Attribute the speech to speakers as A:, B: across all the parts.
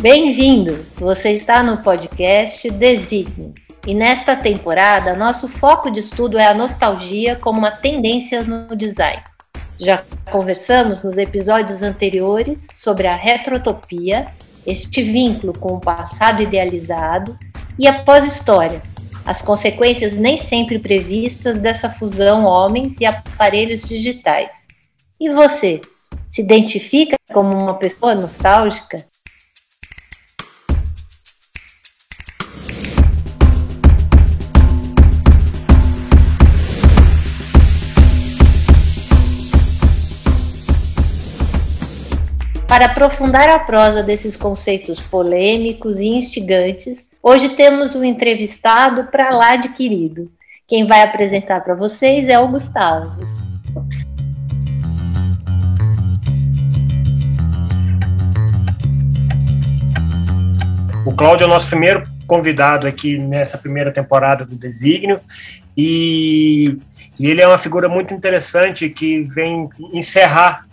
A: Bem-vindo! Você está no podcast Designe. E nesta temporada, nosso foco de estudo é a nostalgia como uma tendência no design. Já conversamos nos episódios anteriores sobre a retrotopia, este vínculo com o passado idealizado, e a pós-história, as consequências nem sempre previstas dessa fusão homens e aparelhos digitais. E você, se identifica como uma pessoa nostálgica? Para aprofundar a prosa desses conceitos polêmicos e instigantes, hoje temos um entrevistado para lá de querido. Quem vai apresentar para vocês é o Gustavo.
B: O Cláudio é o nosso primeiro convidado aqui nessa primeira temporada do Desígnio e, e ele é uma figura muito interessante que vem encerrar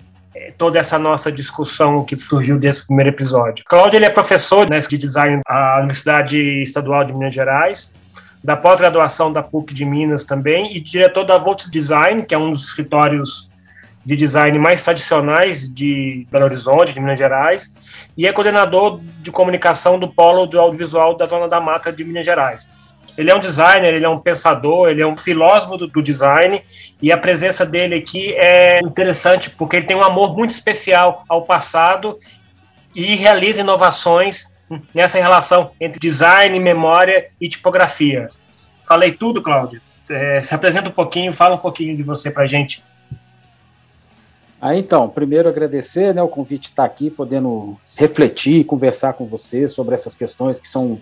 B: toda essa nossa discussão que surgiu desse primeiro episódio. Cláudio ele é professor né, de design à Universidade Estadual de Minas Gerais, da pós-graduação da PUC de Minas também, e diretor da Volts Design, que é um dos escritórios de design mais tradicionais de Belo Horizonte, de Minas Gerais, e é coordenador de comunicação do Polo do Audiovisual da Zona da Mata de Minas Gerais. Ele é um designer, ele é um pensador, ele é um filósofo do, do, design e a presença dele aqui é interessante porque ele tem um amor muito especial ao passado e realiza inovações nessa relação entre design, memória e tipografia. Falei tudo, Cláudio? É, se apresenta um pouquinho, fala um pouquinho de você para a gente.
C: Ah, então, primeiro agradecer né, o convite estar aqui, podendo refletir, conversar com você sobre essas questões que são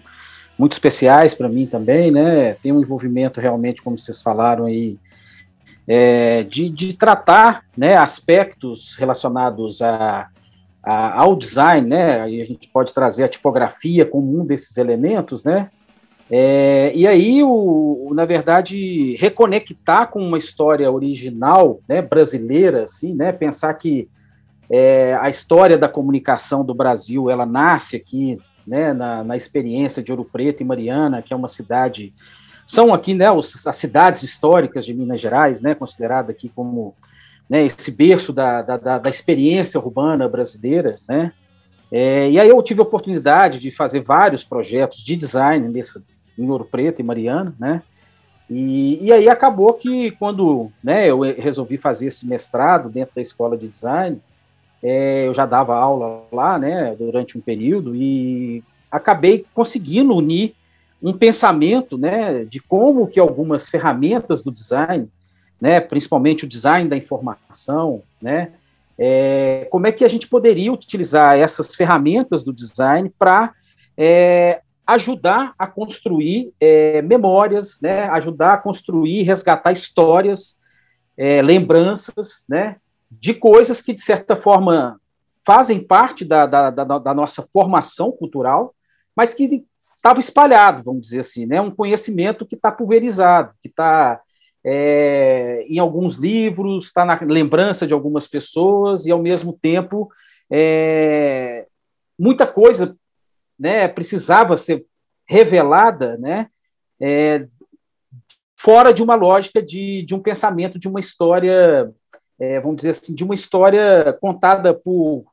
C: muito especiais para mim também, né? Tem um envolvimento realmente, como vocês falaram aí, é, de, de tratar né, aspectos relacionados a, a, ao design, né? Aí a gente pode trazer a tipografia como um desses elementos, né? É, e aí, o, na verdade, reconectar com uma história original, né, brasileira, assim, né? Pensar que é, a história da comunicação do Brasil, ela nasce aqui né, na, na experiência de Ouro Preto e Mariana, que é uma cidade, são aqui, né, as cidades históricas de Minas Gerais, né, considerada aqui como, né, esse berço da, da, da experiência urbana brasileira, né, é, e aí eu tive a oportunidade de fazer vários projetos de design nesse, em Ouro Preto e Mariana, né, e, e aí acabou que quando, né, eu resolvi fazer esse mestrado dentro da escola de design, é, eu já dava aula lá, né, durante um período, e acabei conseguindo unir um pensamento, né, de como que algumas ferramentas do design, né, principalmente o design da informação, né, é, como é que a gente poderia utilizar essas ferramentas do design para é, ajudar a construir é, memórias, né, ajudar a construir, resgatar histórias, é, lembranças, né, de coisas que, de certa forma, fazem parte da, da, da, da nossa formação cultural, mas que estava espalhado, vamos dizer assim, né? um conhecimento que está pulverizado, que está é, em alguns livros, está na lembrança de algumas pessoas, e, ao mesmo tempo, é, muita coisa né, precisava ser revelada né, é, fora de uma lógica de, de um pensamento, de uma história é, vamos dizer assim, de uma história contada por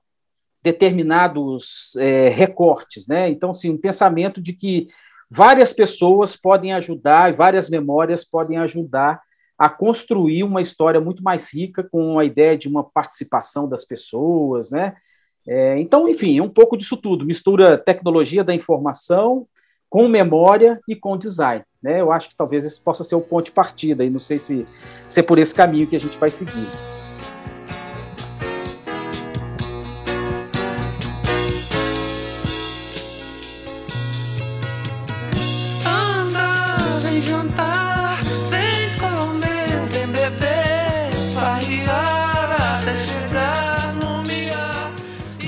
C: determinados é, recortes, né? Então, assim, um pensamento de que várias pessoas podem ajudar e várias memórias podem ajudar a construir uma história muito mais rica com a ideia de uma participação das pessoas, né? É, então, enfim, é um pouco disso tudo, mistura tecnologia da informação com memória e com design. Né? Eu acho que talvez esse possa ser o ponto de partida, e não sei se, se é por esse caminho que a gente vai seguir.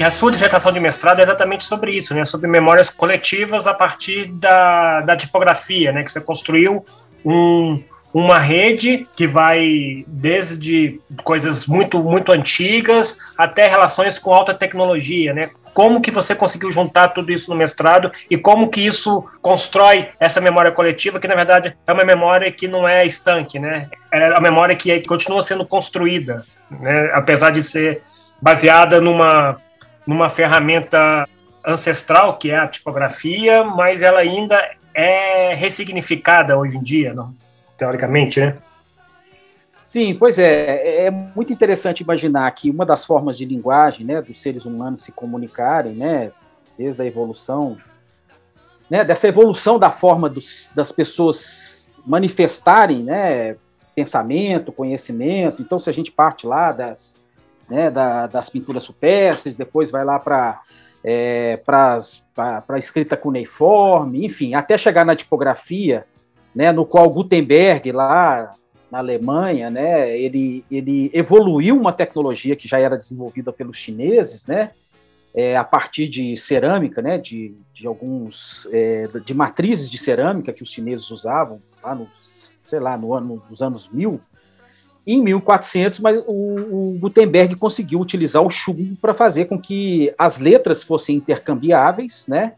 B: A sua dissertação de mestrado é exatamente sobre isso, né? Sobre memórias coletivas a partir da, da tipografia, né? Que você construiu um, uma rede que vai desde coisas muito muito antigas até relações com alta tecnologia, né? como que você conseguiu juntar tudo isso no mestrado e como que isso constrói essa memória coletiva, que na verdade é uma memória que não é estanque, né? É a memória que continua sendo construída, né? apesar de ser baseada numa, numa ferramenta ancestral, que é a tipografia, mas ela ainda é ressignificada hoje em dia, não? teoricamente, né?
C: Sim, pois é. É muito interessante imaginar que uma das formas de linguagem, né, dos seres humanos se comunicarem, né, desde a evolução, né, dessa evolução da forma dos, das pessoas manifestarem, né, pensamento, conhecimento. Então, se a gente parte lá das, né, da, das pinturas supérstires, depois vai lá para é, para escrita cuneiforme, enfim, até chegar na tipografia, né, no qual Gutenberg lá na Alemanha, né, ele, ele evoluiu uma tecnologia que já era desenvolvida pelos chineses, né, é, a partir de cerâmica, né, de, de alguns, é, de matrizes de cerâmica que os chineses usavam lá nos, sei lá, no ano, nos anos 1000, em 1400, mas o, o Gutenberg conseguiu utilizar o chumbo para fazer com que as letras fossem intercambiáveis, né,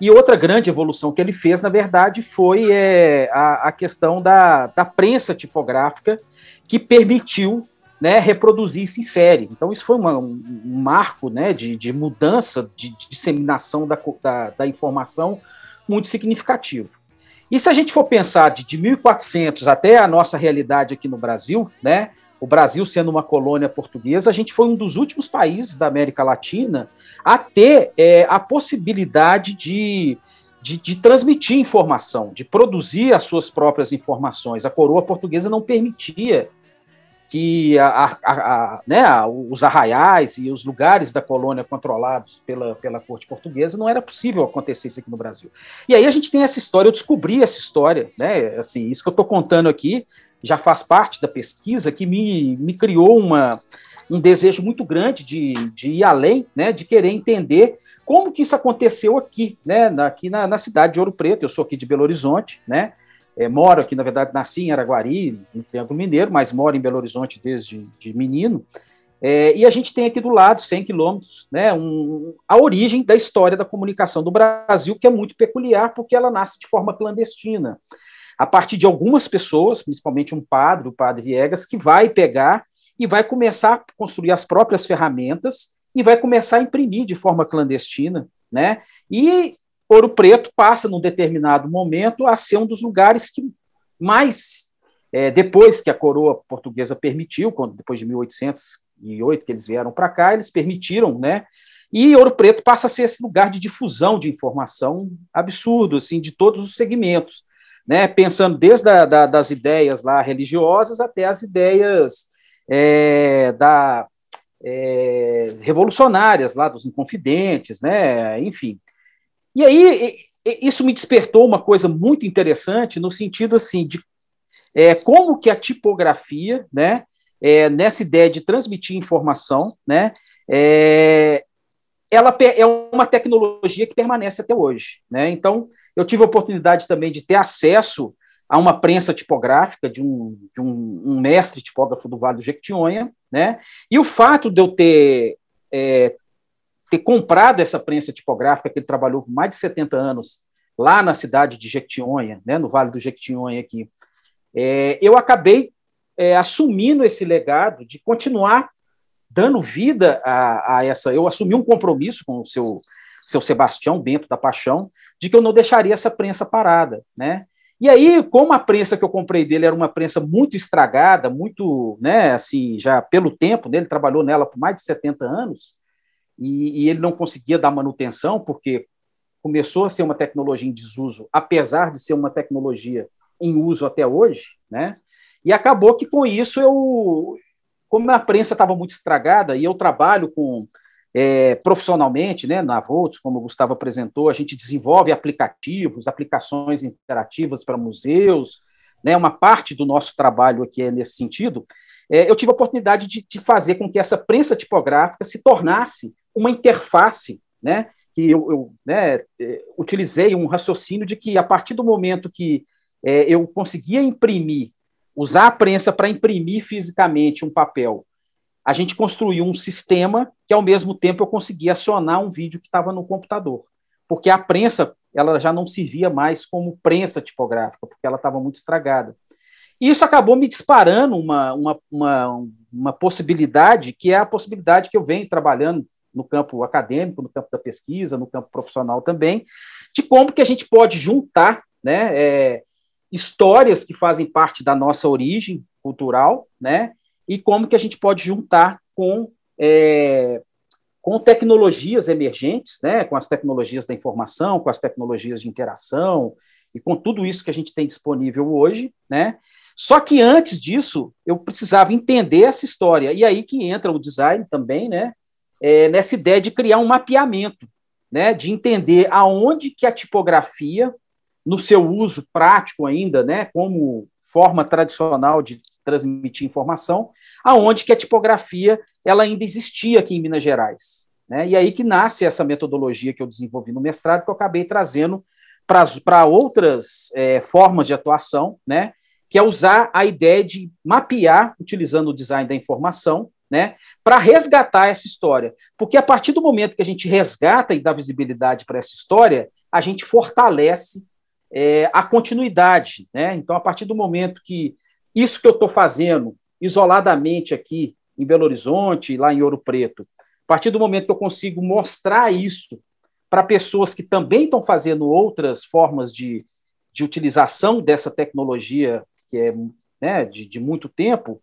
C: e outra grande evolução que ele fez, na verdade, foi é, a, a, questão da, da prensa tipográfica, que permitiu né, reproduzir isso em série. Então, isso foi uma, um marco né, de, de mudança, de, de disseminação da, da, da, informação muito significativo. E se a gente for pensar de, de 1400 até a nossa realidade aqui no Brasil, né, o Brasil sendo uma colônia portuguesa, a gente foi um dos últimos países da América Latina a ter é, a possibilidade de, de, de, transmitir informação, de produzir as suas próprias informações. A coroa portuguesa não permitia que a, a, a, né, os arraiais e os lugares da colônia controlados pela, pela corte portuguesa não era possível acontecer isso aqui no Brasil. E aí a gente tem essa história, eu descobri essa história, né? Assim, isso que eu estou contando aqui já faz parte da pesquisa, que me, me criou uma, um desejo muito grande de, de ir além, né, de querer entender como que isso aconteceu aqui, né, aqui na, na cidade de Ouro Preto. Eu sou aqui de Belo Horizonte, né, é, moro aqui, na verdade, nasci em Araguari, em Triângulo Mineiro, mas moro em Belo Horizonte desde de menino. É, e a gente tem aqui do lado, 100 quilômetros, né, um, a origem da história da comunicação do Brasil, que é muito peculiar, porque ela nasce de forma clandestina a partir de algumas pessoas, principalmente um padre, o padre Viegas, que vai pegar e vai começar a construir as próprias ferramentas e vai começar a imprimir de forma clandestina, né? E Ouro Preto passa, num determinado momento, a ser um dos lugares que mais, é, depois que a coroa portuguesa permitiu, quando, depois de 1808 que eles vieram para cá, eles permitiram, né? E Ouro Preto passa a ser esse lugar de difusão de informação absurdo, assim, de todos os segmentos né, pensando desde a, da, das ideias lá religiosas até as ideias é, da, é, revolucionárias lá dos inconfidentes, né, enfim. E aí isso me despertou uma coisa muito interessante no sentido assim de é, como que a tipografia, né, é, nessa ideia de transmitir informação, né, é, ela é uma tecnologia que permanece até hoje, né? Então eu tive a oportunidade também de ter acesso a uma prensa tipográfica de um, de um, um mestre tipógrafo do Vale do Jequitinhonha, né? E o fato de eu ter, é, ter comprado essa prensa tipográfica, que ele trabalhou por mais de 70 anos lá na cidade de Jequitinhonha, né, no Vale do Jequitinhonha aqui, é, eu acabei é, assumindo esse legado de continuar dando vida a, a, essa. Eu assumi um compromisso com o seu seu Sebastião Bento da Paixão, de que eu não deixaria essa prensa parada, né? E aí, como a prensa que eu comprei dele era uma prensa muito estragada, muito, né, assim, já pelo tempo, né, ele trabalhou nela por mais de 70 anos, e, e ele não conseguia dar manutenção, porque começou a ser uma tecnologia em desuso, apesar de ser uma tecnologia em uso até hoje, né? E acabou que com isso eu, como a prensa estava muito estragada e eu trabalho com é, profissionalmente, né, na Volts, como o Gustavo apresentou, a gente desenvolve aplicativos, aplicações interativas para museus, né, uma parte do nosso trabalho aqui é nesse sentido. É, eu tive a oportunidade de, de, fazer com que essa prensa tipográfica se tornasse uma interface, né, que eu, eu né, é, utilizei um raciocínio de que a partir do momento que é, eu conseguia imprimir, usar a prensa para imprimir fisicamente um papel a gente construiu um sistema que, ao mesmo tempo, eu conseguia acionar um vídeo que estava no computador. Porque a prensa ela já não servia mais como prensa tipográfica, porque ela estava muito estragada. E isso acabou me disparando uma, uma, uma, uma possibilidade, que é a possibilidade que eu venho trabalhando no campo acadêmico, no campo da pesquisa, no campo profissional também, de como que a gente pode juntar né, é, histórias que fazem parte da nossa origem cultural, né, e como que a gente pode juntar com, é, com tecnologias emergentes, né, com as tecnologias da informação, com as tecnologias de interação e com tudo isso que a gente tem disponível hoje, né, só que antes disso, eu precisava entender essa história. E aí que entra o design também, né? É, nessa ideia de criar um mapeamento, né? De entender aonde que a tipografia no seu uso prático ainda, né, como forma tradicional de transmitir informação, aonde que a tipografia ela ainda existia aqui em Minas Gerais. Né? E aí que nasce essa metodologia que eu desenvolvi no mestrado, que eu acabei trazendo para outras é, formas de atuação, né? que é usar a ideia de mapear, utilizando o design da informação, né, para resgatar essa história. Porque a partir do momento que a gente resgata e dá visibilidade para essa história, a gente fortalece é, a continuidade. Né? Então, a partir do momento que isso que eu estou fazendo isoladamente aqui em Belo Horizonte, lá em Ouro Preto, a partir do momento que eu consigo mostrar isso para pessoas que também estão fazendo outras formas de, de utilização dessa tecnologia que é né, de, de muito tempo,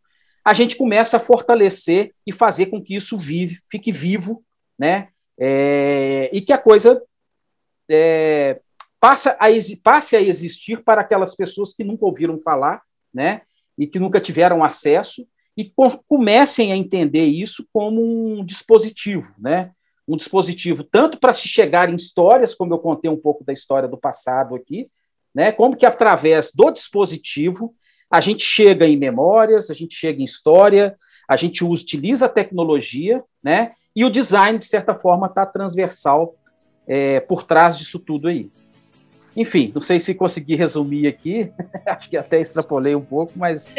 C: a gente começa a fortalecer e fazer com que isso vive, fique vivo, né? É, e que a coisa é, passa a, passe a existir para aquelas pessoas que nunca ouviram falar, né? E que nunca tiveram acesso e comecem a entender isso como um dispositivo, né? Um dispositivo tanto para se chegar em histórias, como eu contei um pouco da história do passado aqui, né? Como que através do dispositivo a gente chega em memórias, a gente chega em história, a gente utiliza a tecnologia, né? E o design, de certa forma, está transversal é, por trás disso tudo aí. Enfim, não sei se consegui resumir aqui, acho que até extrapolei um pouco, mas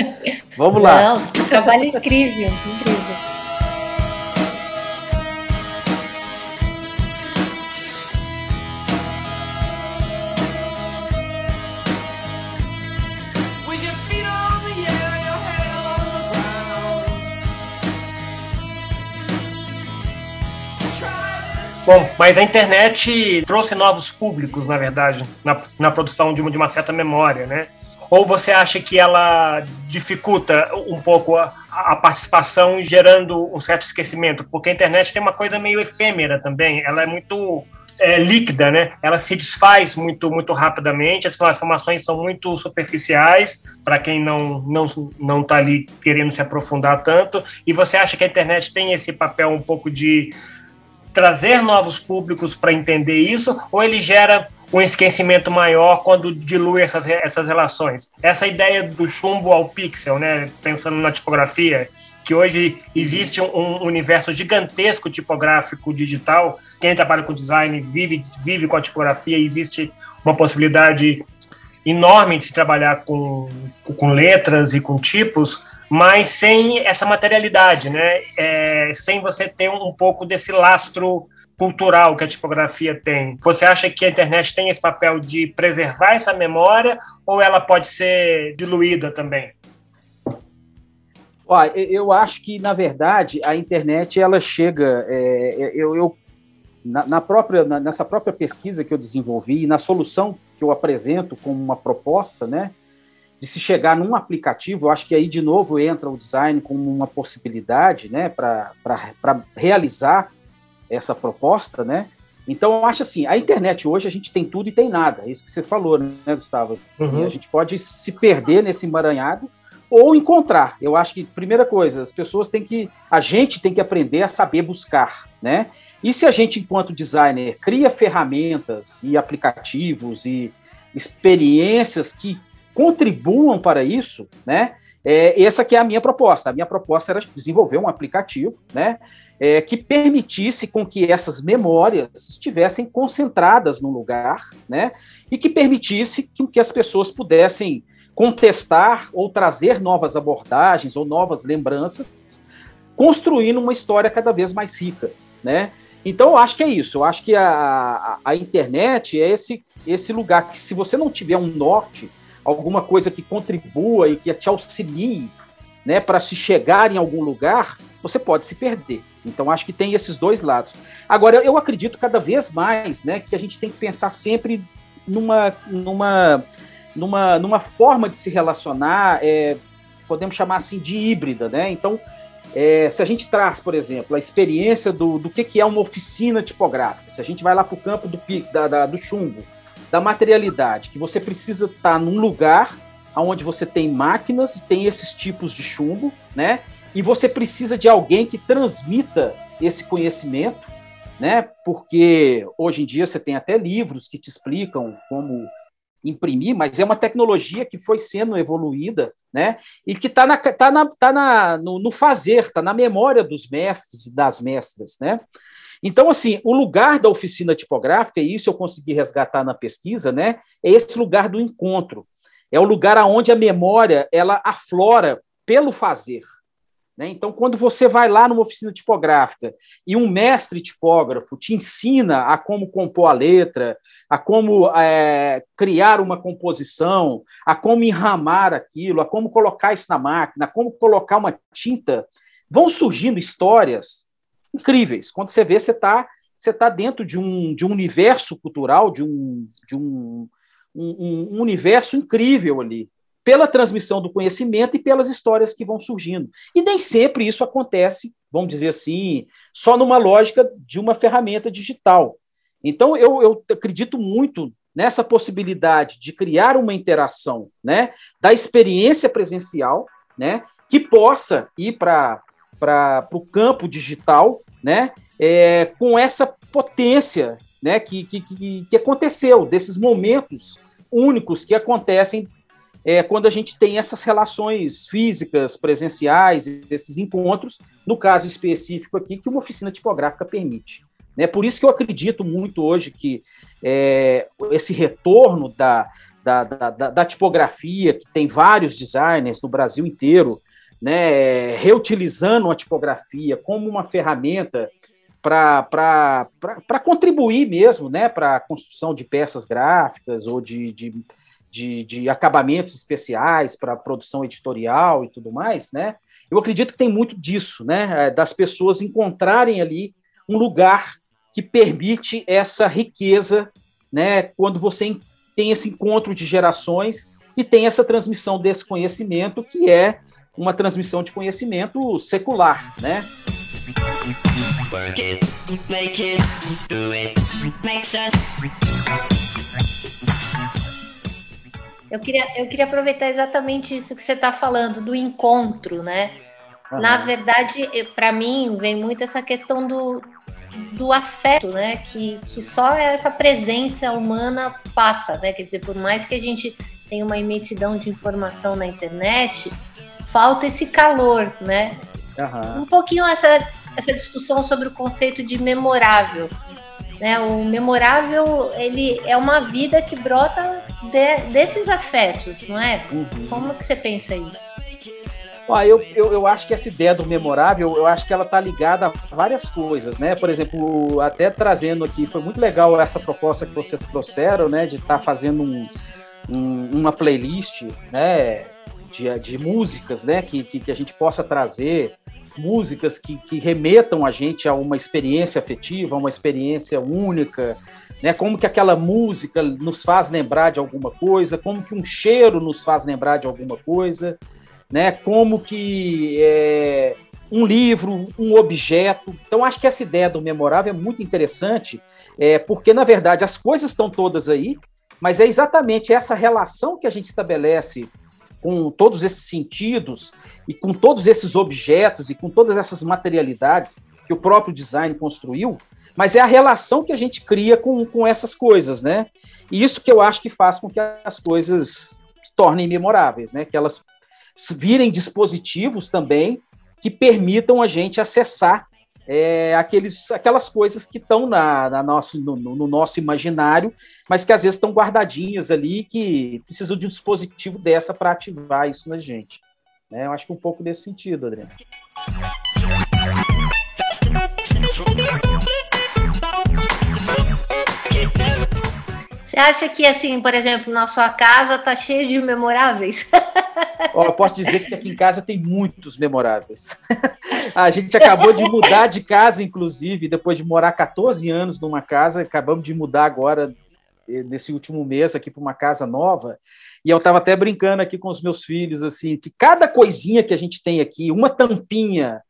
C: vamos lá.
A: Não, trabalho incrível, incrível.
B: Bom, mas a internet trouxe novos públicos, na verdade, na, na produção de uma, de uma certa memória, né? Ou você acha que ela dificulta um pouco a, a, participação, gerando um certo esquecimento? Porque a internet tem uma coisa meio efêmera também, ela é muito é, líquida, né? Ela se desfaz muito, muito rapidamente, as informações são muito superficiais para quem não não não está ali querendo se aprofundar tanto. E você acha que a internet tem esse papel um pouco de trazer novos públicos para entender isso, ou ele gera um esquecimento maior quando dilui essas, essas relações? Essa ideia do chumbo ao pixel, né, pensando na tipografia, que hoje existe um, universo gigantesco tipográfico digital. Quem trabalha com design vive, vive com a tipografia, existe uma possibilidade enorme de se trabalhar com, com letras e com tipos, mas sem essa materialidade, né? É, sem você ter um, pouco desse lastro cultural que a tipografia tem. Você acha que a internet tem esse papel de preservar essa memória ou ela pode ser diluída também?
C: Eu acho que na verdade a internet ela chega, é, eu, eu na, na, própria nessa própria pesquisa que eu desenvolvi e na solução que eu apresento como uma proposta, né? De se chegar num aplicativo, eu acho que aí de novo entra o design como uma possibilidade, né, para realizar essa proposta, né? Então eu acho assim, a internet hoje a gente tem tudo e tem nada, é isso que você falou, né, Gustavo? Assim, uhum. A gente pode se perder nesse emaranhado ou encontrar. Eu acho que primeira coisa, as pessoas têm que, a gente tem que aprender a saber buscar, né? E se a gente, enquanto designer, cria ferramentas e aplicativos e experiências que contribuam para isso, né? É, essa que é a minha proposta. A minha proposta era desenvolver um aplicativo, né? É, que permitisse com que essas memórias estivessem concentradas no lugar, né? E que permitisse que, que as pessoas pudessem contestar ou trazer novas abordagens ou novas lembranças construindo uma história cada vez mais rica, né? Então, eu acho que é isso. Eu acho que a, a, a, internet é esse, esse lugar que, se você não tiver um norte, alguma coisa que contribua e que te auxilie né, para se chegar em algum lugar, você pode se perder. Então, acho que tem esses dois lados. Agora, eu acredito cada vez mais né, que a gente tem que pensar sempre numa, numa, numa, numa forma de se relacionar, é, podemos chamar assim de híbrida. Né? Então, é, se a gente traz, por exemplo, a experiência do, do que, que é uma oficina tipográfica, se a gente vai lá para o campo do, da, da, do chumbo, da materialidade, que você precisa estar tá num lugar onde você tem máquinas, tem esses tipos de chumbo, né? E você precisa de alguém que transmita esse conhecimento, né? Porque hoje em dia você tem até livros que te explicam como imprimir, mas é uma tecnologia que foi sendo evoluída, né? E que está na, tá na, tá na, no, no fazer, está na memória dos mestres e das mestras, né? Então, assim, o lugar da oficina tipográfica, e isso eu consegui resgatar na pesquisa, né? É esse lugar do encontro. É o lugar aonde a memória ela aflora pelo fazer. Né? Então, quando você vai lá numa oficina tipográfica e um mestre tipógrafo te ensina a como compor a letra, a como é, criar uma composição, a como enramar aquilo, a como colocar isso na máquina, a como colocar uma tinta, vão surgindo histórias incríveis. Quando você vê, você está você tá dentro de um, de um universo cultural, de um, de um, um, um universo incrível ali pela transmissão do conhecimento e pelas histórias que vão surgindo. E nem sempre isso acontece, vamos dizer assim, só numa lógica de uma ferramenta digital. Então, eu, eu acredito muito nessa possibilidade de criar uma interação né, da experiência presencial, né, que possa ir para o campo digital né, é, com essa potência né, que, que, que aconteceu, desses momentos únicos que acontecem é, quando a gente tem essas relações físicas, presenciais, esses encontros, no caso específico aqui, que uma oficina tipográfica permite. É por isso que eu acredito muito hoje que é, esse retorno da, da, da, da, tipografia, que tem vários designers no Brasil inteiro, né, reutilizando a tipografia como uma ferramenta para contribuir mesmo né, para a construção de peças gráficas ou de, de de, de acabamentos especiais para produção editorial e tudo mais, né? Eu acredito que tem muito disso, né? É, das pessoas encontrarem ali um lugar que permite essa riqueza, né? Quando você tem esse encontro de gerações e tem essa transmissão desse conhecimento, que é uma transmissão de conhecimento secular, né?
A: Eu queria, eu queria aproveitar exatamente isso que você está falando, do encontro, né? Uhum. Na verdade, para mim, vem muito essa questão do, do afeto, né? Que, que só essa presença humana passa, né? Quer dizer, por mais que a gente tenha uma imensidão de informação na internet, falta esse calor, né? Uhum. Um pouquinho essa, essa discussão sobre o conceito de memorável. Né? O memorável ele é uma vida que brota de, desses afetos, não é? Uhum. Como que você pensa isso?
C: Ah, eu, eu, eu, acho que essa ideia do memorável, eu acho que ela está ligada a várias coisas, né? Por exemplo, até trazendo aqui, foi muito legal essa proposta que vocês trouxeram, né? De estar tá fazendo um, um, uma playlist, né? De, de músicas, né? Que, que, que a gente possa trazer músicas que, que remetam a gente a uma experiência afetiva, a uma experiência única, né? Como que aquela música nos faz lembrar de alguma coisa, como que um cheiro nos faz lembrar de alguma coisa, né? Como que é, um livro, um objeto. Então, acho que essa ideia do memorável é muito interessante, é, porque, na verdade, as coisas estão todas aí, mas é exatamente essa relação que a gente estabelece com todos esses sentidos e com todos esses objetos e com todas essas materialidades que o próprio design construiu, mas é a relação que a gente cria com, com essas coisas, né? E isso que eu acho que faz com que as coisas se tornem memoráveis, né? Que elas virem dispositivos também que permitam a gente acessar é, aqueles, aquelas coisas que estão na, na nosso, no, no, nosso imaginário, mas que às vezes estão guardadinhas ali, que precisa de um dispositivo dessa para ativar isso na gente. Né? Eu acho que um pouco nesse sentido, Adriano.
A: Você acha que, assim, por exemplo, na sua casa tá cheio de memoráveis?
C: Oh, eu posso dizer que aqui em casa tem muitos memoráveis. A gente acabou de mudar de casa, inclusive, depois de morar 14 anos numa casa, acabamos de mudar agora, eh, nesse último mês, aqui para uma casa nova. E eu estava até brincando aqui com os meus filhos, assim, que cada coisinha que a gente tem aqui, uma tampinha,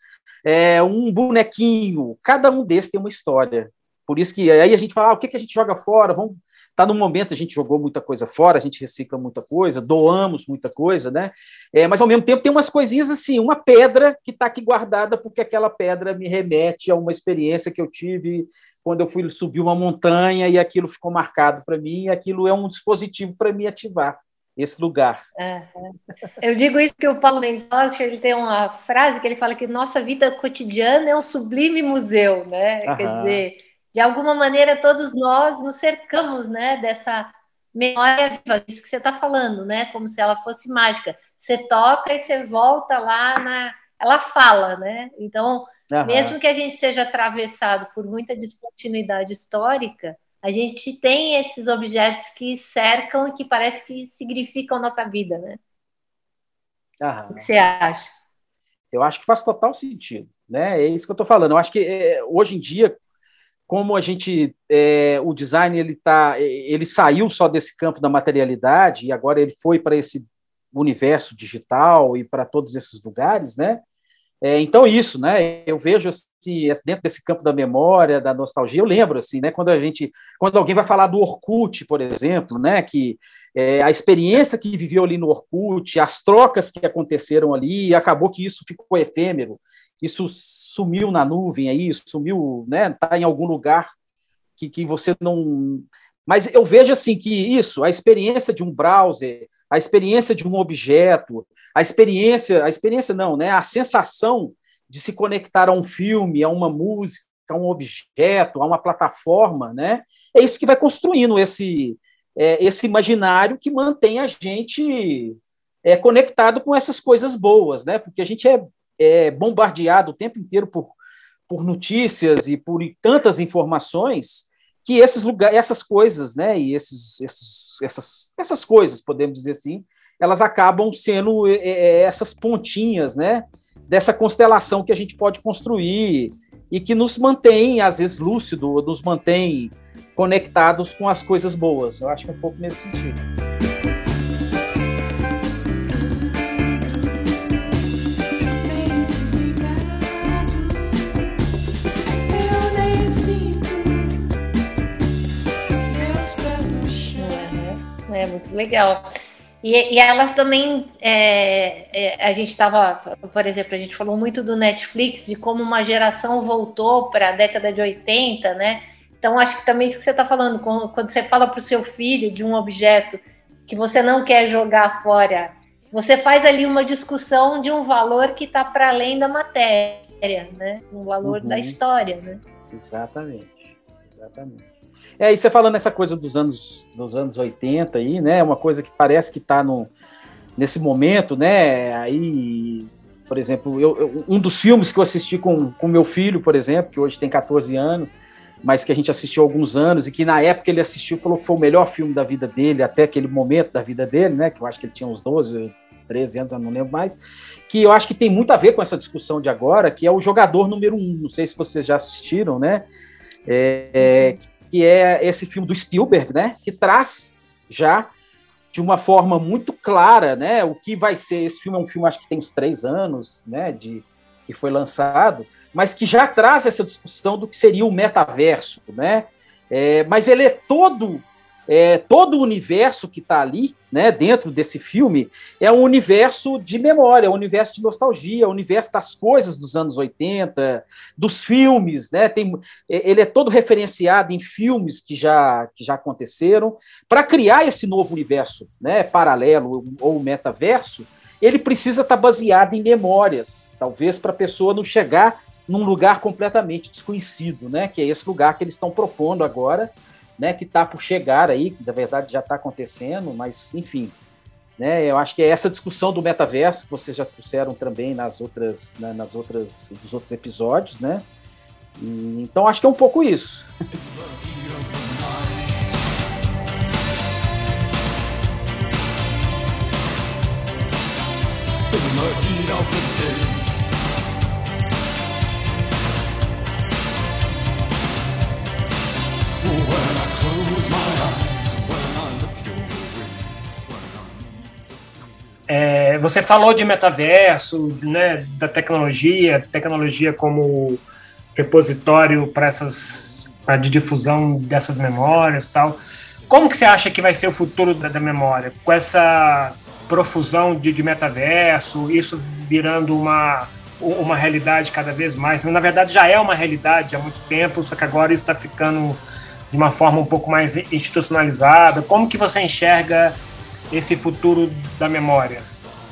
C: é, um bonequinho, cada um desses tem uma história. Por isso que aí a gente fala, ah, o que, que a gente joga fora? Vamos Está no momento, a gente jogou muita coisa fora, a gente recicla muita coisa, doamos muita coisa, né? É, mas ao mesmo tempo tem umas coisinhas assim, uma pedra que está aqui guardada porque aquela pedra me remete a uma experiência que eu tive quando eu fui subir uma montanha e aquilo ficou marcado para mim, e aquilo é um dispositivo para me ativar esse lugar. É.
A: Eu digo isso porque o Paulo Mendonça ele tem uma frase que ele fala que nossa vida cotidiana é um sublime museu, né? Aham. Quer dizer, de alguma maneira todos nós nos cercamos, né, dessa memória viva, isso que você está falando, né, como se ela fosse mágica. Você toca e você volta lá na, ela fala, né? Então, mesmo que a gente seja atravessado por muita descontinuidade histórica, a gente tem esses objetos que cercam e que parece que significam nossa vida, né? O que você acha?
C: Eu acho que faz total sentido, né? É isso que eu estou falando. Eu acho que é, hoje em dia como a gente é, o design ele tá ele saiu só desse campo da materialidade e agora ele foi para esse universo digital e para todos esses lugares, né? É, então isso, né? Eu vejo assim dentro desse campo da memória, da nostalgia. Eu lembro assim, né? Quando a gente, quando alguém vai falar do Orkut, por exemplo, né? Que é, a experiência que viveu ali no Orkut, as trocas que aconteceram ali, acabou que isso ficou efêmero isso sumiu na nuvem aí, sumiu, né? Está em algum lugar que, que você não. Mas eu vejo assim que isso, a experiência de um browser, a experiência de um objeto, a experiência, a experiência não, né? A sensação de se conectar a um filme, a uma música, a um objeto, a uma plataforma, né? É isso que vai construindo esse é, esse imaginário que mantém a gente é, conectado com essas coisas boas, né? Porque a gente é é bombardeado o tempo inteiro por, por notícias e por tantas informações que esses lugares, essas coisas, né, e esses, esses, essas, essas coisas, podemos dizer assim, elas acabam sendo é, é, essas pontinhas, né, dessa constelação que a gente pode construir e que nos mantém, às vezes, lúcido, nos mantém conectados com as coisas boas. Eu acho que é um pouco nesse sentido.
A: Muito legal. E, e elas também, é, é, a gente estava, por exemplo, a gente falou muito do Netflix, de como uma geração voltou para a década de 80, né? Então, acho que também isso que você está falando, quando você fala para o seu filho de um objeto que você não quer jogar fora, você faz ali uma discussão de um valor que está para além da matéria, né? Um valor uhum. da história, né?
C: Exatamente, exatamente. É, e você falando essa coisa dos anos, dos anos 80 aí, né? Uma coisa que parece que está nesse momento, né? Aí, por exemplo, eu, eu, um dos filmes que eu assisti com, com meu filho, por exemplo, que hoje tem 14 anos, mas que a gente assistiu há alguns anos e que na época ele assistiu falou que foi o melhor filme da vida dele, até aquele momento da vida dele, né? Que eu acho que ele tinha uns 12, 13 anos, eu não lembro mais, que eu acho que tem muito a ver com essa discussão de agora, que é o jogador número um. Não sei se vocês já assistiram, né? É, uhum que é esse filme do Spielberg, né, que traz já de uma forma muito clara, né, o que vai ser. Esse filme é um filme acho que tem uns três anos, né, de que foi lançado, mas que já traz essa discussão do que seria o metaverso, né, é, mas ele é todo é, todo o universo que está ali, né, dentro desse filme, é um universo de memória, é um universo de nostalgia, é um universo das coisas dos anos 80, dos filmes, né, tem, é, ele é todo referenciado em filmes que já, que já aconteceram. Para criar esse novo universo né, paralelo ou metaverso, ele precisa estar tá baseado em memórias, talvez para a pessoa não chegar num lugar completamente desconhecido, né, que é esse lugar que eles estão propondo agora, né, que está por chegar aí, que na verdade já está acontecendo, mas enfim, né, eu acho que é essa discussão do metaverso que vocês já trouxeram também nas outras, né, nas outras, dos outros episódios, né, Então acho que é um pouco isso.
B: É, você falou de metaverso, né, da tecnologia, tecnologia como repositório para essas pra de difusão dessas memórias, tal. Como que você acha que vai ser o futuro da, da memória com essa profusão de, de metaverso, isso virando uma uma realidade cada vez mais. Na verdade, já é uma realidade há muito tempo, só que agora isso está ficando de uma forma um pouco mais institucionalizada. Como que você enxerga esse futuro da memória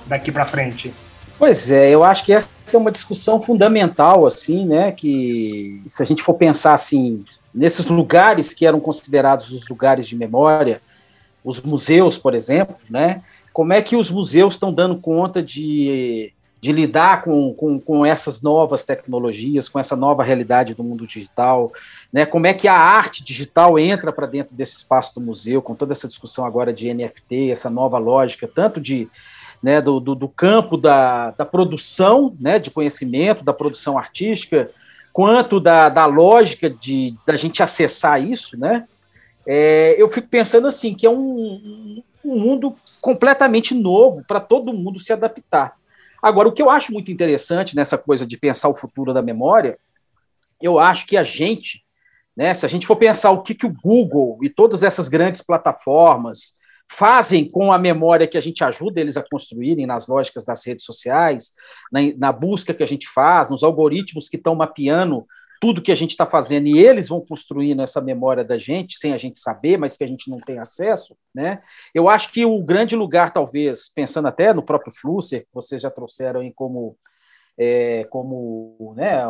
B: daqui para frente?
C: Pois é, eu acho que essa é uma discussão fundamental, assim, né? Que se a gente for pensar assim, nesses lugares que eram considerados os lugares de memória, os museus, por exemplo, né? Como é que os museus estão dando conta de, de lidar com, com, com essas novas tecnologias, com essa nova realidade do mundo digital, né? Como é que a arte digital entra para dentro desse espaço do museu, com toda essa discussão agora de NFT, essa nova lógica, tanto de né, do, do, do, campo da, da produção né, de conhecimento, da produção artística, quanto da, da lógica de da gente acessar isso, né? É, eu fico pensando assim que é um, um mundo completamente novo para todo mundo se adaptar. Agora, o que eu acho muito interessante nessa coisa de pensar o futuro da memória, eu acho que a gente, né, se a gente for pensar o que, que o Google e todas essas grandes plataformas, fazem com a memória que a gente ajuda eles a construírem nas lógicas das redes sociais, na, na busca que a gente faz, nos algoritmos que estão mapeando tudo que a gente está fazendo e eles vão construindo essa memória da gente sem a gente saber, mas que a gente não tem acesso, né? Eu acho que o grande lugar, talvez, pensando até no próprio Flusser, que vocês já trouxeram aí como é, como né,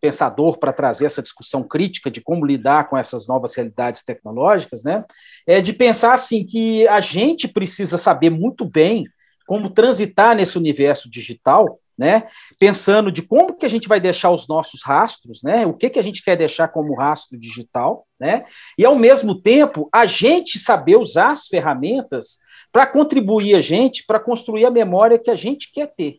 C: pensador para trazer essa discussão crítica de como lidar com essas novas realidades tecnológicas, né? É de pensar assim que a gente precisa saber muito bem como transitar nesse universo digital, né? Pensando de como que a gente vai deixar os nossos rastros, né? O que que a gente quer deixar como rastro digital, né? E ao mesmo tempo a gente saber usar as ferramentas para contribuir a gente para construir a memória que a gente quer ter,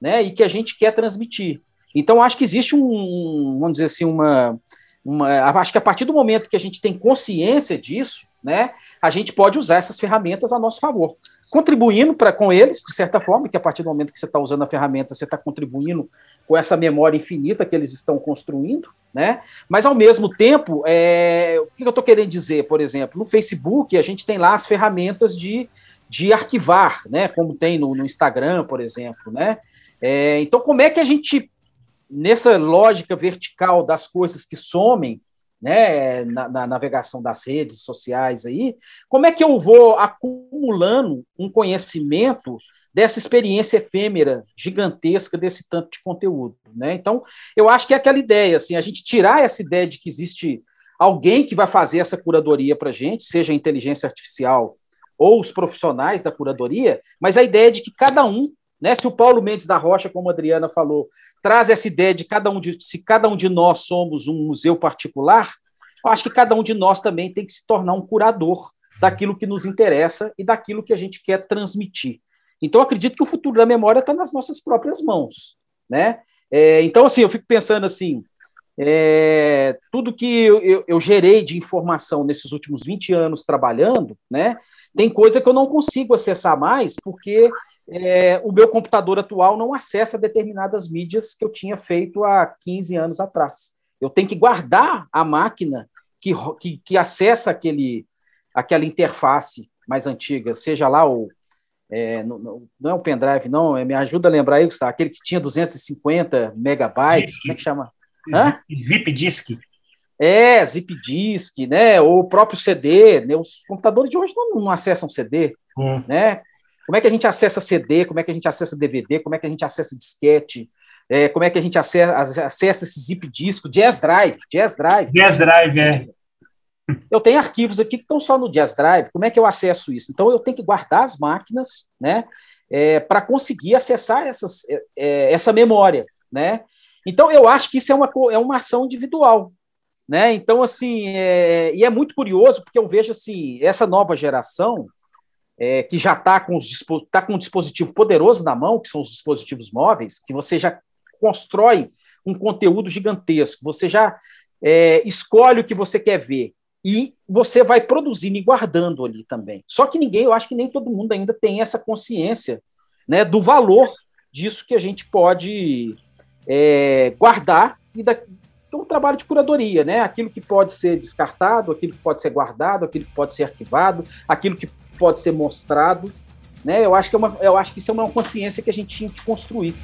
C: né? E que a gente quer transmitir. Então, acho que existe um, vamos dizer assim, uma, uma, acho que a partir do momento que a gente tem consciência disso, né, a gente pode usar essas ferramentas a nosso favor, contribuindo para com eles, de certa forma, que a partir do momento que você está usando a ferramenta, você está contribuindo com essa memória infinita que eles estão construindo, né? Mas ao mesmo tempo, é, o que eu estou querendo dizer, por exemplo, no Facebook a gente tem lá as ferramentas de, de arquivar, né? Como tem no, no Instagram, por exemplo, né? É, então, como é que a gente nessa lógica vertical das coisas que somem, né, na, na, navegação das redes sociais aí, como é que eu vou acumulando um conhecimento dessa experiência efêmera, gigantesca desse tanto de conteúdo, né? Então, eu acho que é aquela ideia, assim, a gente tirar essa ideia de que existe alguém que vai fazer essa curadoria para a gente, seja a inteligência artificial ou os profissionais da curadoria, mas a ideia de que cada um, né, se o Paulo Mendes da Rocha, como a Adriana falou, traz essa ideia de cada um de se cada um de nós somos um museu particular, eu acho que cada um de nós também tem que se tornar um curador daquilo que nos interessa e daquilo que a gente quer transmitir. Então, acredito que o futuro da memória está nas nossas próprias mãos, né? É, então, assim, eu fico pensando assim, é, tudo que eu, eu, eu, gerei de informação nesses últimos 20 anos trabalhando, né? Tem coisa que eu não consigo acessar mais, porque é, o meu computador atual não acessa determinadas mídias que eu tinha feito há 15 anos atrás. Eu tenho que guardar a máquina que, que, que acessa aquele, aquela interface mais antiga, seja lá o. É, não, não, é o pendrive, não, é, me ajuda a lembrar aí, Gustavo, aquele que tinha 250 megabytes, Disque. como é que chama?
B: Hã? Zip Disk.
C: É, zip disk, né? Ou o próprio CD, né? Os computadores de hoje não, não acessam CD, hum. né? Como é que a gente acessa CD? Como é que a gente acessa DVD? Como é que a gente acessa disquete? É, como é que a gente acessa, acessa esse zip disco? Jazz Drive, Jazz Drive.
B: Jazz Drive, é.
C: Eu tenho arquivos aqui que estão só no Jazz Drive. Como é que eu acesso isso? Então eu tenho que guardar as máquinas, né, é, para conseguir acessar essas, é, é, essa memória, né? Então, eu acho que isso é uma, é uma ação individual. Né? Então, assim, é, e é muito curioso, porque eu vejo assim, essa nova geração, é, que já está com, tá com um dispositivo poderoso na mão, que são os dispositivos móveis, que você já constrói um conteúdo gigantesco, você já é, escolhe o que você quer ver e você vai produzindo e guardando ali também. Só que ninguém, eu acho que nem todo mundo ainda tem essa consciência né, do valor disso que a gente pode é, guardar e da, um trabalho de curadoria, né? Aquilo que pode ser descartado, aquilo que pode ser guardado, aquilo que pode ser arquivado, aquilo que pode ser mostrado, né? Eu acho que é uma, eu acho que isso é uma consciência que a gente tinha que construir.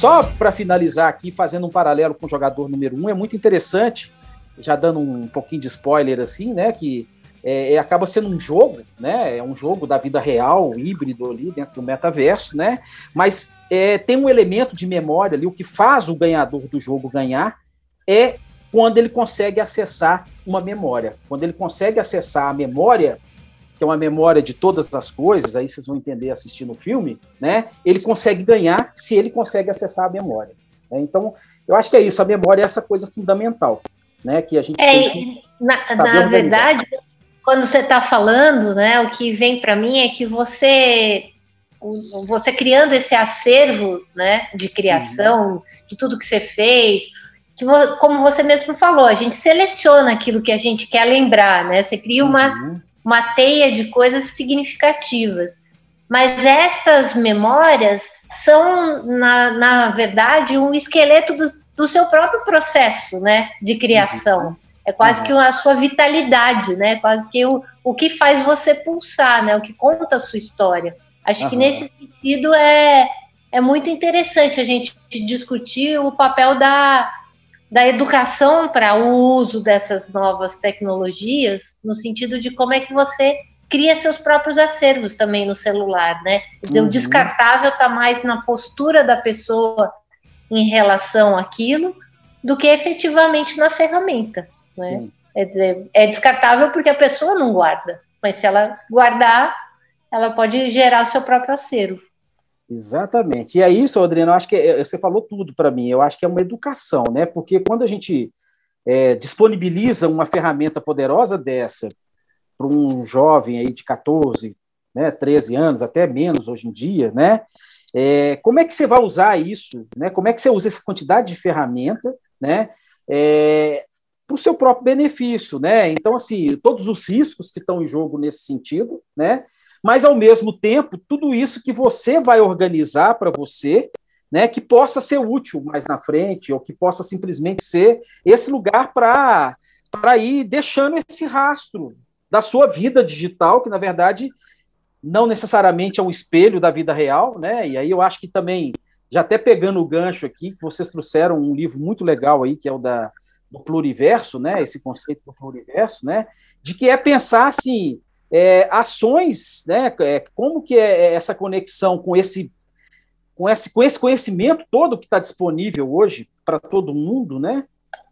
C: Só para finalizar aqui, fazendo um paralelo com o jogador número um, é muito interessante, já dando um pouquinho de spoiler assim, né? Que é, é, acaba sendo um jogo, né? É um jogo da vida real, híbrido ali dentro do metaverso, né? Mas é, tem um elemento de memória ali. O que faz o ganhador do jogo ganhar é quando ele consegue acessar uma memória. Quando ele consegue acessar a memória que é uma memória de todas as coisas, aí vocês vão entender assistindo o filme, né? Ele consegue ganhar se ele consegue acessar a memória. Né? Então, eu acho que é isso, a memória é essa coisa fundamental, né? Que a gente
A: é, que na, na verdade, quando você está falando, né, o que vem para mim é que você você criando esse acervo, né, de criação, uhum. de tudo que você fez, que como você mesmo falou, a gente seleciona aquilo que a gente quer lembrar, né? Você cria uma uhum uma teia de coisas significativas. Mas essas memórias são, na, na verdade, um esqueleto do, do seu próprio processo né, de criação. Uhum. É quase uhum. que a sua vitalidade, né? Quase que o, o que faz você pulsar, né? O que conta a sua história. Acho uhum. que nesse sentido é, é muito interessante a gente discutir o papel da, da educação para o uso dessas novas tecnologias, no sentido de como é que você cria seus próprios acervos também no celular, né? Quer dizer, uhum. o descartável está mais na postura da pessoa em relação àquilo do que efetivamente na ferramenta, né? Sim. Quer dizer, é descartável porque a pessoa não guarda, mas se ela guardar, ela pode gerar o seu próprio acervo.
C: Exatamente. E é isso, Adriano, eu acho que é, você falou tudo para mim. Eu acho que é uma educação, né? Porque quando a gente é, disponibiliza uma ferramenta poderosa dessa para um jovem aí de 14, né, 13 anos, até menos hoje em dia, né? É, como é que você vai usar isso? Né? Como é que você usa essa quantidade de ferramenta, né? É, para o seu próprio benefício, né? Então, assim, todos os riscos que estão em jogo nesse sentido, né? mas ao mesmo tempo, tudo isso que você vai organizar para você, né, que possa ser útil mais na frente, ou que possa simplesmente ser esse lugar para ir deixando esse rastro da sua vida digital, que na verdade não necessariamente é um espelho da vida real, né? E aí eu acho que também, já até pegando o gancho aqui, que vocês trouxeram um livro muito legal aí, que é o da do pluriverso, né? Esse conceito do pluriverso, né? De que é pensar assim, é, ações, né? É, como que é, é essa conexão com esse, com esse, com esse conhecimento todo que está disponível hoje para todo mundo, né?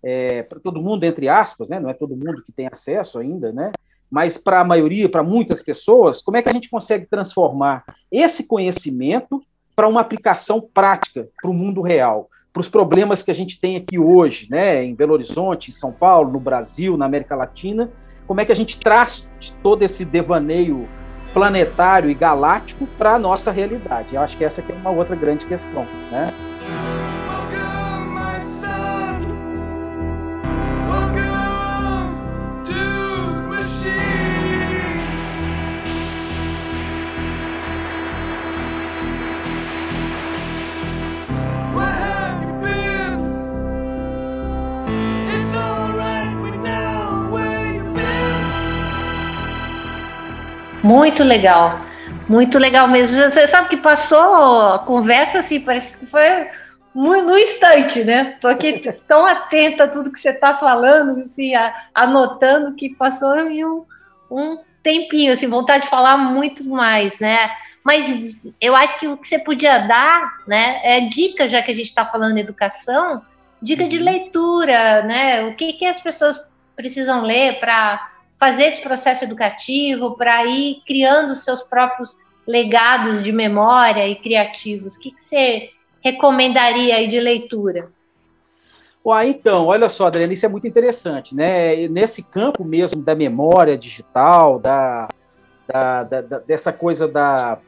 C: É, para todo mundo, entre aspas, né? Não é todo mundo que tem acesso ainda, né? Mas para a maioria, para muitas pessoas, como é que a gente consegue transformar esse conhecimento para uma aplicação prática para o mundo real? Para os problemas que a gente tem aqui hoje, né, em Belo Horizonte, em São Paulo, no Brasil, na América Latina, como é que a gente traz todo esse devaneio planetário e galáctico para a nossa realidade. Eu acho que essa é uma outra grande questão, né?
A: Muito legal. Muito legal mesmo. Você sabe que passou a conversa assim, parece que foi no instante, né? Tô aqui tão atenta a tudo que você está falando, assim, a, anotando que passou em um, um tempinho, assim, vontade de falar muito mais, né? Mas eu acho que o que você podia dar, né, é dica, já que a gente está falando de educação, dica de uhum. leitura, né? O que, que as pessoas precisam ler para fazer esse processo educativo, para ir criando seus próprios legados de memória e criativos. O que, que você recomendaria aí de leitura?
C: Ah, então, olha só, Adriana, isso é muito interessante, né? Nesse campo mesmo da memória digital, da, da, da dessa coisa da,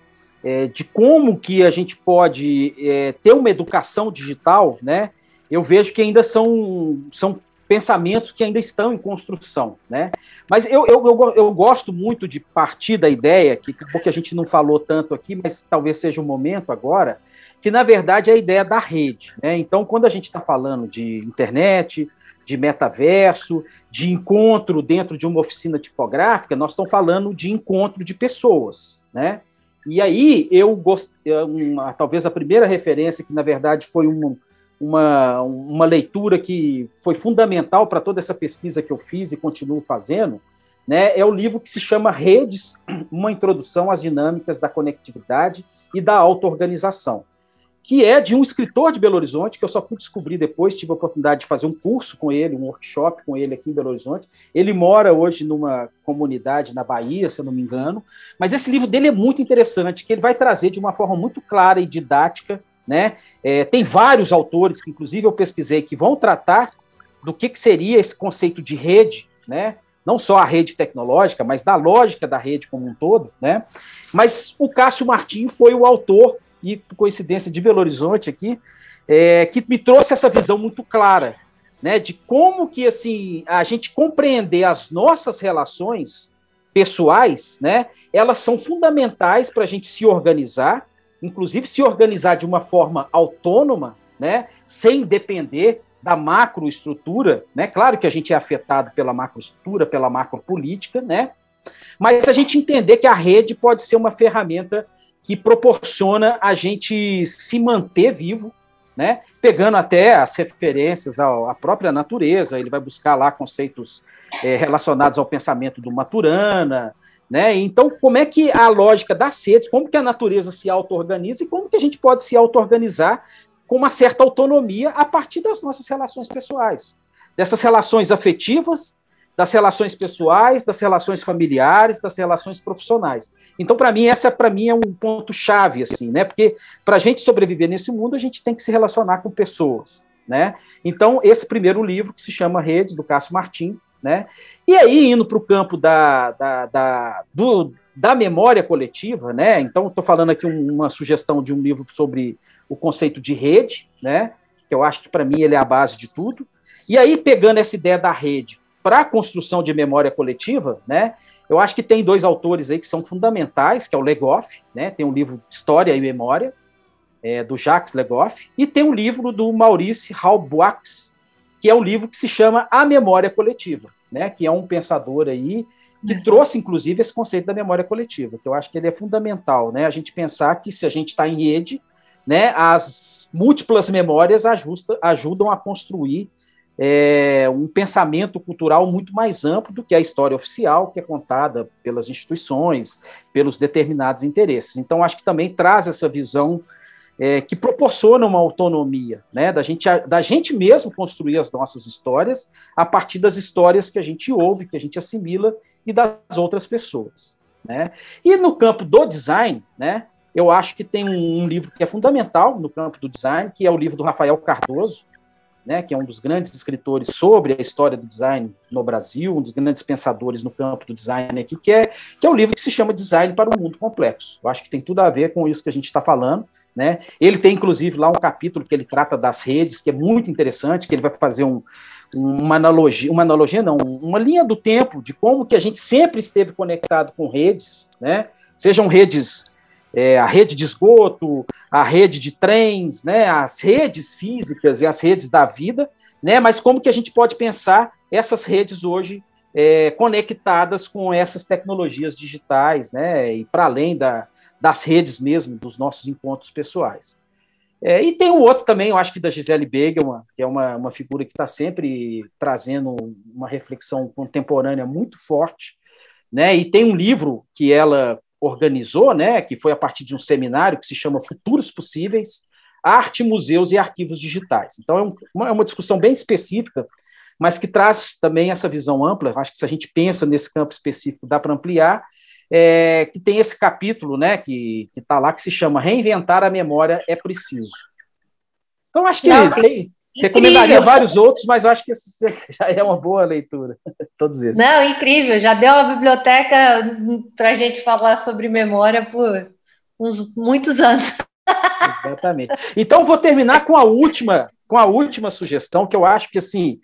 C: é, de como que a gente pode é, ter uma educação digital, né? Eu vejo que ainda são, são pensamentos que ainda estão em construção, né? Mas eu, eu, eu, eu gosto muito de partir da ideia, que porque a gente não falou tanto aqui, mas talvez seja o momento agora, que na verdade é a ideia da rede. Né? Então, quando a gente está falando de internet, de metaverso, de encontro dentro de uma oficina tipográfica, nós estamos falando de encontro de pessoas. Né? E aí, eu gostei, talvez a primeira referência, que na verdade foi uma, uma, uma leitura que foi fundamental para toda essa pesquisa que eu fiz e continuo fazendo, né, é o livro que se chama Redes, uma introdução às dinâmicas da conectividade e da auto-organização que é de um escritor de Belo Horizonte, que eu só fui descobrir depois, tive a oportunidade de fazer um curso com ele, um workshop com ele aqui em Belo Horizonte. Ele mora hoje numa comunidade na Bahia, se eu não me engano, mas esse livro dele é muito interessante, que ele vai trazer de uma forma muito clara e didática, né? É, tem vários autores que, inclusive, eu pesquisei, que vão tratar do que, que seria esse conceito de rede, né? Não só a rede tecnológica, mas da lógica da rede como um todo, né? Mas o Cássio Martinho foi o autor e por coincidência de Belo Horizonte aqui, é, que me trouxe essa visão muito clara, né, de como que assim a gente compreender as nossas relações pessoais, né, elas são fundamentais para a gente se organizar, inclusive se organizar de uma forma autônoma, né, sem depender da macroestrutura, né? Claro que a gente é afetado pela macroestrutura, pela macropolítica, né? Mas a gente entender que a rede pode ser uma ferramenta que proporciona a gente se manter vivo, né? Pegando até as referências à própria natureza, ele vai buscar lá conceitos é, relacionados ao pensamento do Maturana, né? Então, como é que a lógica das redes, como que a natureza se auto-organiza e como que a gente pode se auto-organizar com uma certa autonomia a partir das nossas relações pessoais, dessas relações afetivas, das relações pessoais, das relações familiares, das relações profissionais. Então, para mim, essa para mim é um ponto chave, assim, né? Porque para a gente sobreviver nesse mundo, a gente tem que se relacionar com pessoas, né? Então, esse primeiro livro que se chama Redes do Cássio Martim, né? E aí indo para o campo da, da, da, do, da memória coletiva, né? Então, estou falando aqui uma sugestão de um livro sobre o conceito de rede, né? Que eu acho que para mim ele é a base de tudo. E aí pegando essa ideia da rede para a construção de memória coletiva, né? Eu acho que tem dois autores aí que são fundamentais, que é o Legoff, né? Tem um livro História e Memória, é, do Jacques Legoff, e tem um livro do Maurice Halbwachs, que é um livro que se chama A Memória Coletiva, né? Que é um pensador aí que é. trouxe, inclusive, esse conceito da memória coletiva, que eu acho que ele é fundamental, né? A gente pensar que se a gente está em rede, né, as múltiplas memórias ajusta, ajudam a construir é, um pensamento cultural muito mais amplo do que a história oficial, que é contada pelas instituições, pelos determinados interesses. Então, acho que também traz essa visão é, que proporciona uma autonomia, né, da gente, da gente mesmo construir as nossas histórias a partir das histórias que a gente ouve, que a gente assimila e das outras pessoas. Né? E no campo do design, né, eu acho que tem um, um livro que é fundamental no campo do design, que é o livro do Rafael Cardoso, né, que é um dos grandes escritores sobre a história do design no Brasil, um dos grandes pensadores no campo do design aqui, que é, que é o livro que se chama Design para um Mundo Complexo. Eu acho que tem tudo a ver com isso que a gente está falando. Né? Ele tem, inclusive, lá um capítulo que ele trata das redes, que é muito interessante, que ele vai fazer um, uma analogia, uma analogia não, uma linha do tempo de como que a gente sempre esteve conectado com redes, né? Sejam redes é, a rede de esgoto, a rede de trens, né, as redes físicas e as redes da vida, né, mas como que a gente pode pensar essas redes hoje é, conectadas com essas tecnologias digitais, né, e para além da, das redes mesmo, dos nossos encontros pessoais. É, e tem o outro também, eu acho que da Gisele Begelman, que é uma, uma figura que está sempre trazendo uma reflexão contemporânea muito forte, né? E tem um livro que ela organizou, né, que foi a partir de um seminário que se chama Futuros Possíveis, arte, museus e arquivos digitais. Então, é, uma, é uma discussão bem específica, mas que traz também essa visão ampla. Acho que se a gente pensa nesse campo específico, dá para ampliar. É, que tem esse capítulo né, que está lá, que se chama Reinventar a Memória é Preciso. Então, acho que Não, tem, recomendaria vários outros, mas acho que esse já é uma boa leitura, todos esses.
A: Não, incrível, já deu uma biblioteca para a gente falar sobre memória por uns muitos anos.
C: Exatamente. Então, vou terminar com a última, com a última sugestão, que eu acho que assim.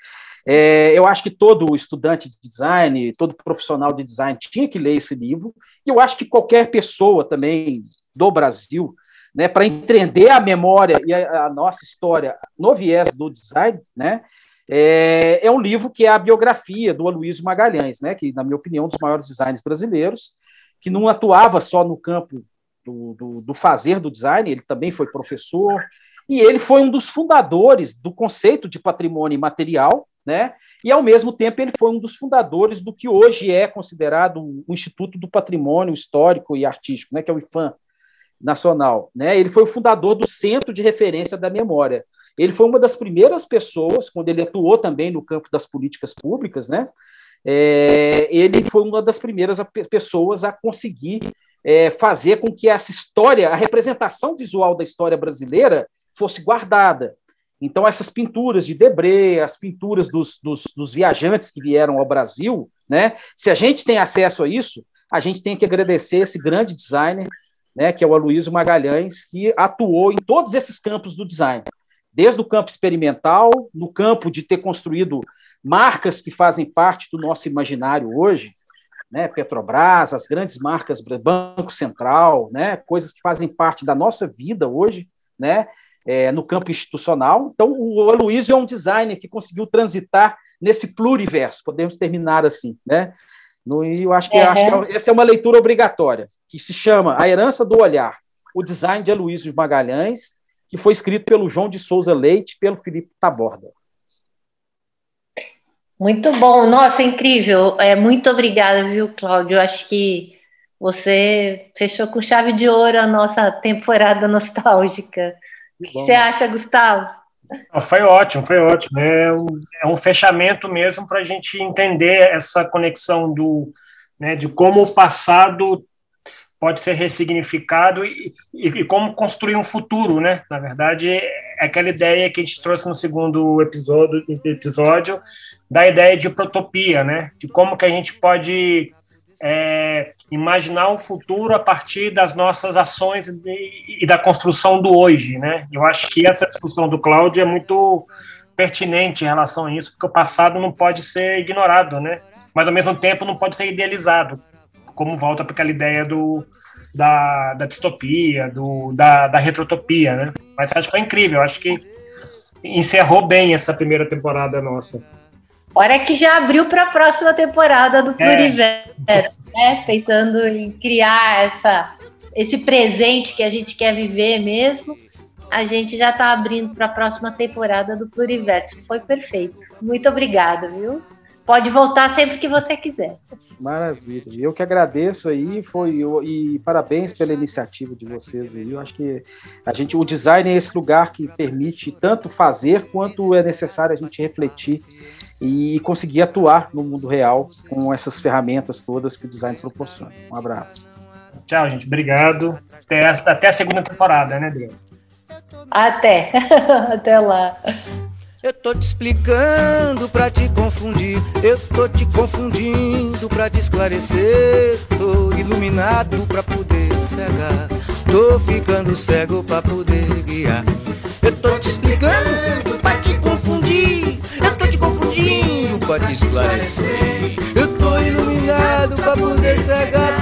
C: É, eu acho que todo estudante de design, todo profissional de design tinha que ler esse livro, e eu acho que qualquer pessoa também do Brasil, né, para entender a memória e a, a, nossa história no viés do design, né, é, é, um livro que é a biografia do Aloysio Magalhães, né, que, na minha opinião, é um dos maiores designers brasileiros, que não atuava só no campo do, do, do fazer do design, ele também foi professor, e ele foi um dos fundadores do conceito de patrimônio material, né? E ao mesmo tempo ele foi um dos fundadores do que hoje é considerado o Instituto do Patrimônio Histórico e Artístico, né? Que é o IFAM nacional, né? Ele foi o fundador do Centro de Referência da Memória. Ele foi uma das primeiras pessoas, quando ele atuou também no campo das políticas públicas, né? É, ele foi uma das primeiras pessoas a conseguir é, fazer com que essa história, a representação visual da história brasileira, fosse guardada. Então, essas pinturas de Debré, as pinturas dos, dos, dos, viajantes que vieram ao Brasil, né? Se a gente tem acesso a isso, a gente tem que agradecer esse grande designer, né? Que é o Aloysio Magalhães, que atuou em todos esses campos do design, desde o campo experimental, no campo de ter construído marcas que fazem parte do nosso imaginário hoje, né, Petrobras, as grandes marcas, Banco Central, né, coisas que fazem parte da nossa vida hoje, né, é, no campo institucional. Então, o Aloysio é um designer que conseguiu transitar nesse pluriverso, podemos terminar assim, né? No, e eu acho que, uhum. acho que essa é uma leitura obrigatória, que se chama A Herança do Olhar, o design de Aloysio Magalhães, que foi escrito pelo João de Souza Leite e pelo Felipe Taborda.
A: Muito bom, nossa, incrível. É, muito obrigada, viu, Cláudio? Acho que você fechou com chave de ouro a nossa temporada nostálgica. O que você acha, Gustavo?
B: Foi ótimo, foi ótimo. É um, é um fechamento mesmo para a gente entender essa conexão do, né, de como o passado pode ser ressignificado e, e, e, como construir um futuro, né? Na verdade, é aquela ideia que a gente trouxe no segundo episódio, episódio da ideia de protopia, né? De como que a gente pode é, imaginar um futuro a partir das nossas ações e, e da construção do hoje, né? Eu acho que essa discussão do Cláudio é muito pertinente em relação a isso, porque o passado não pode ser ignorado, né? Mas ao mesmo tempo não pode ser idealizado como volta para aquela ideia do, da, da distopia, do, da, da retrotopia, né? Mas acho que foi incrível, acho que encerrou bem essa primeira temporada nossa.
A: Hora que já abriu para a próxima temporada do. Pluriverso, é. né? Pensando em criar essa, esse presente que a gente quer viver mesmo. A gente já está abrindo para a próxima temporada do Pluriverso. Foi perfeito. Muito obrigada, viu? Pode voltar sempre que você quiser.
C: Maravilha. Eu que agradeço aí, foi e parabéns pela iniciativa de vocês aí. Eu acho que a gente, o design é esse lugar que permite tanto fazer quanto é necessário a gente refletir e conseguir atuar no mundo real com essas ferramentas todas que o design proporciona. Um abraço.
B: Tchau, gente. Obrigado. Até, até a segunda temporada, né, Adriano?
A: Até. até lá.
D: Eu tô te explicando pra te confundir. Eu tô te confundindo pra te esclarecer. Tô iluminado pra poder cegar. Tô ficando cego pra poder guiar. Eu tô te explicando pra te confundir. Eu pra te esclarecer. Eu tô iluminado pra poder cegar,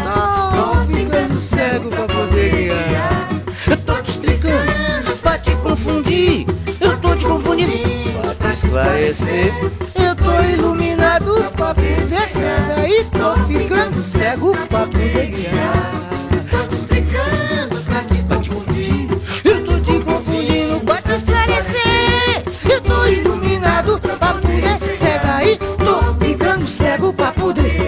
D: tô ficando cego pra poder guiar. Eu tô te explicando pra te confundir, eu tô te confundindo pra te esclarecer. Eu tô iluminado pra poder cegar e tô ficando cego pra poder guiar. aí, tô ficando cego pra poder.